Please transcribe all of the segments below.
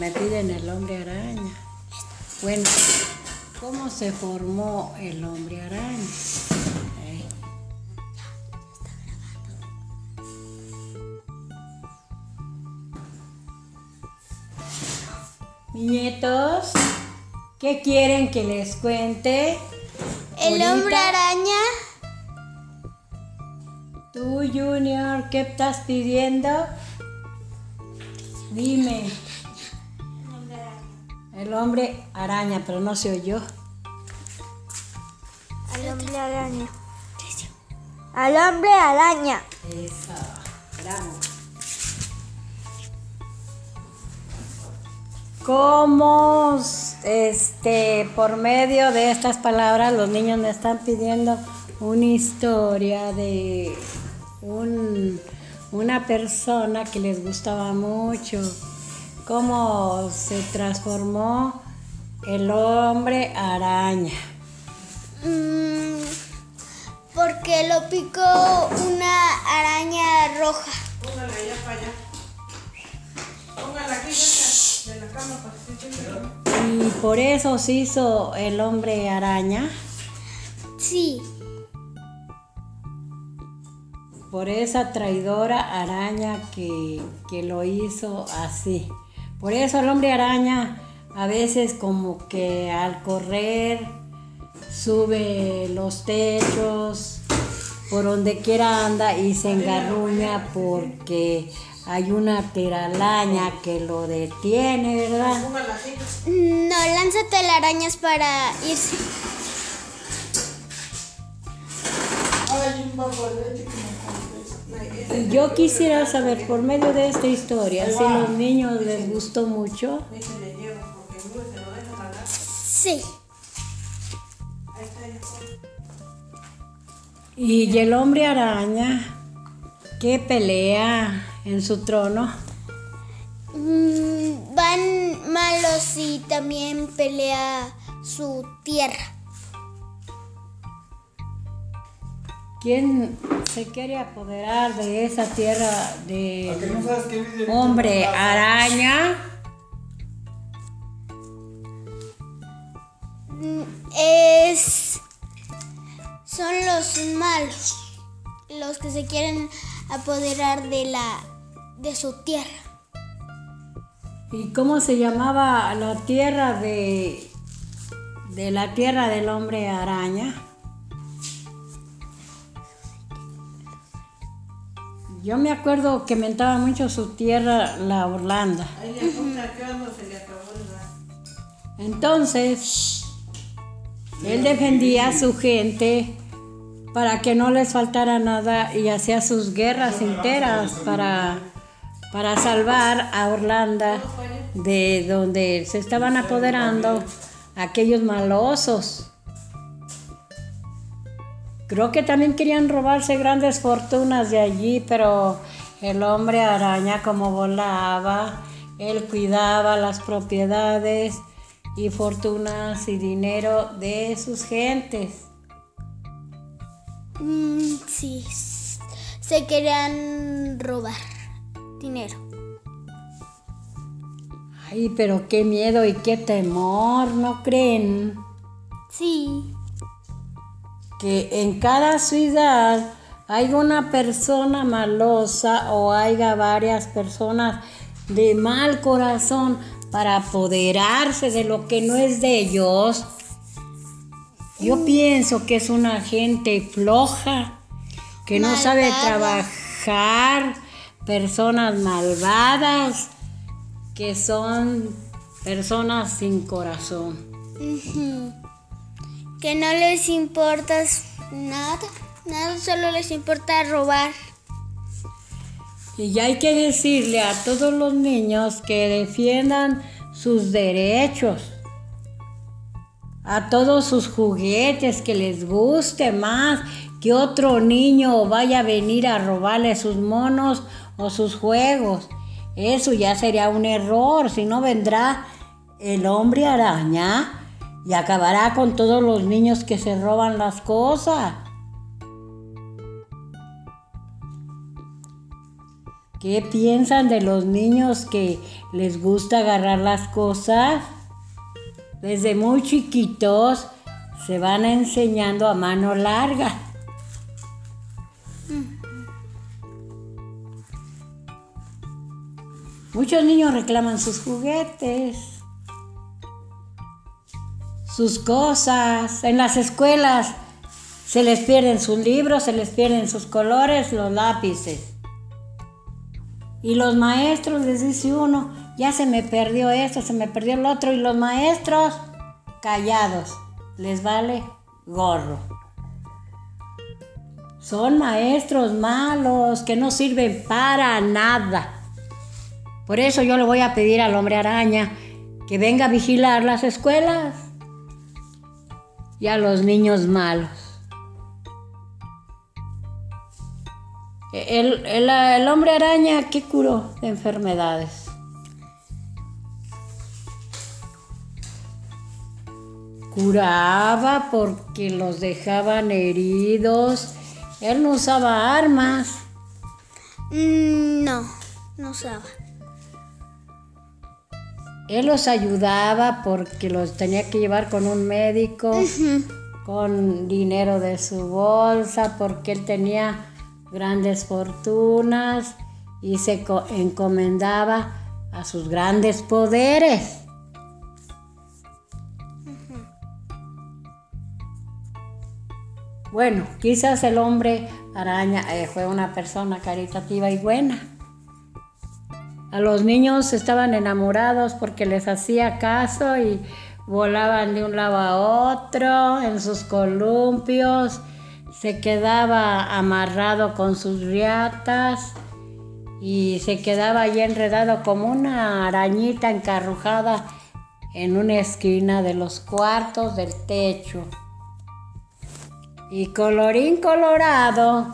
me piden el hombre araña. Bueno, ¿cómo se formó el hombre araña? Eh, Nietos, ¿qué quieren que les cuente? El hombre araña. Tú, Junior, ¿qué estás pidiendo? Dime. El hombre araña, pero no se oyó. Al hombre araña. Al hombre araña. Eso, bravo. ¿Cómo, este, por medio de estas palabras, los niños me están pidiendo una historia de un- una persona que les gustaba mucho? ¿Cómo se transformó el hombre araña? Mm, porque lo picó una araña roja. Póngala allá para allá. Póngala aquí cerca de la cama para que se. Y por eso se hizo el hombre araña. Sí. por esa traidora araña que, que lo hizo así. Por eso el hombre araña a veces como que al correr sube los techos, por donde quiera anda y se engarruña porque hay una telaraña que lo detiene, ¿verdad? No, lanza telarañas para irse. Ay, un Y yo quisiera saber por medio de esta historia si a los niños les gustó mucho. Sí. Ahí está ya. Y el hombre araña que pelea en su trono. Mm, van malos y también pelea su tierra. ¿Quién se quiere apoderar de esa tierra de ¿A que no sabes qué video? hombre araña? Mm, Es. Son los malos. Los que se quieren apoderar de la. de su tierra. ¿Y cómo se llamaba la tierra de de la tierra del hombre araña? Yo me acuerdo que mentaba mucho su tierra, la gas. Entonces, él defendía a su gente para que no les faltara nada y hacía sus guerras enteras para, para salvar a Orlando de donde se estaban apoderando aquellos malosos. Creo que también querían robarse grandes fortunas de allí, pero el hombre araña como volaba, él cuidaba las propiedades y fortunas y dinero de sus gentes. Mm, sí. Se querían robar dinero. Ay, pero qué miedo y qué temor, ¿no creen? Sí. Que en cada ciudad hay una persona malosa o haya varias personas de mal corazón para apoderarse de lo que no es de ellos. Yo pienso que es una gente floja, que no sabe trabajar, personas malvadas, que son personas sin corazón. Ujú. Que no les importa nada. Nada, solo les importa robar. Y ya hay que decirle a todos los niños que defiendan sus derechos, a todos sus juguetes, que les guste más, que otro niño vaya a venir a robarle sus monos o sus juegos. Eso ya sería un error, si no vendrá el hombre araña y acabará con todos los niños que se roban las cosas. ¿Qué piensan de los niños que les gusta agarrar las cosas? Desde muy chiquitos se van enseñando a mano larga. Muchos niños reclaman sus juguetes, sus cosas. En las escuelas se les pierden sus libros, se les pierden sus colores, los lápices. Y los maestros les dice uno, ya se me perdió esto, se me perdió el otro. Y los maestros callados, les vale gorro. Son maestros malos que no sirven para nada. Por eso yo le voy a pedir al hombre araña que venga a vigilar las escuelas y a los niños malos. El, el, hombre araña, ¿qué curó de enfermedades? Curaba porque los dejaban heridos. Él no usaba armas. Mm, no, no usaba. Él los ayudaba porque los tenía que llevar con un médico, con dinero de su bolsa, porque él tenía grandes fortunas y se encomendaba a sus grandes poderes. Bueno, quizás el hombre araña eh, fue una persona caritativa y buena. A los niños estaban enamorados porque les hacía caso y volaban de un lado a otro en sus columpios se quedaba amarrado con sus riatas y se quedaba ahí enredado como una arañita encarrujada en una esquina de los cuartos del techo. Y colorín colorado,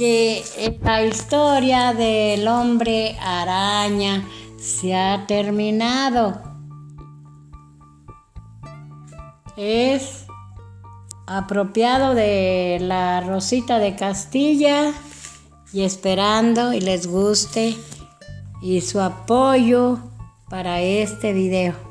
que la historia del hombre araña se ha terminado. Es apropiado de la Rosita de Castilla y esperando y les guste y su apoyo para este video.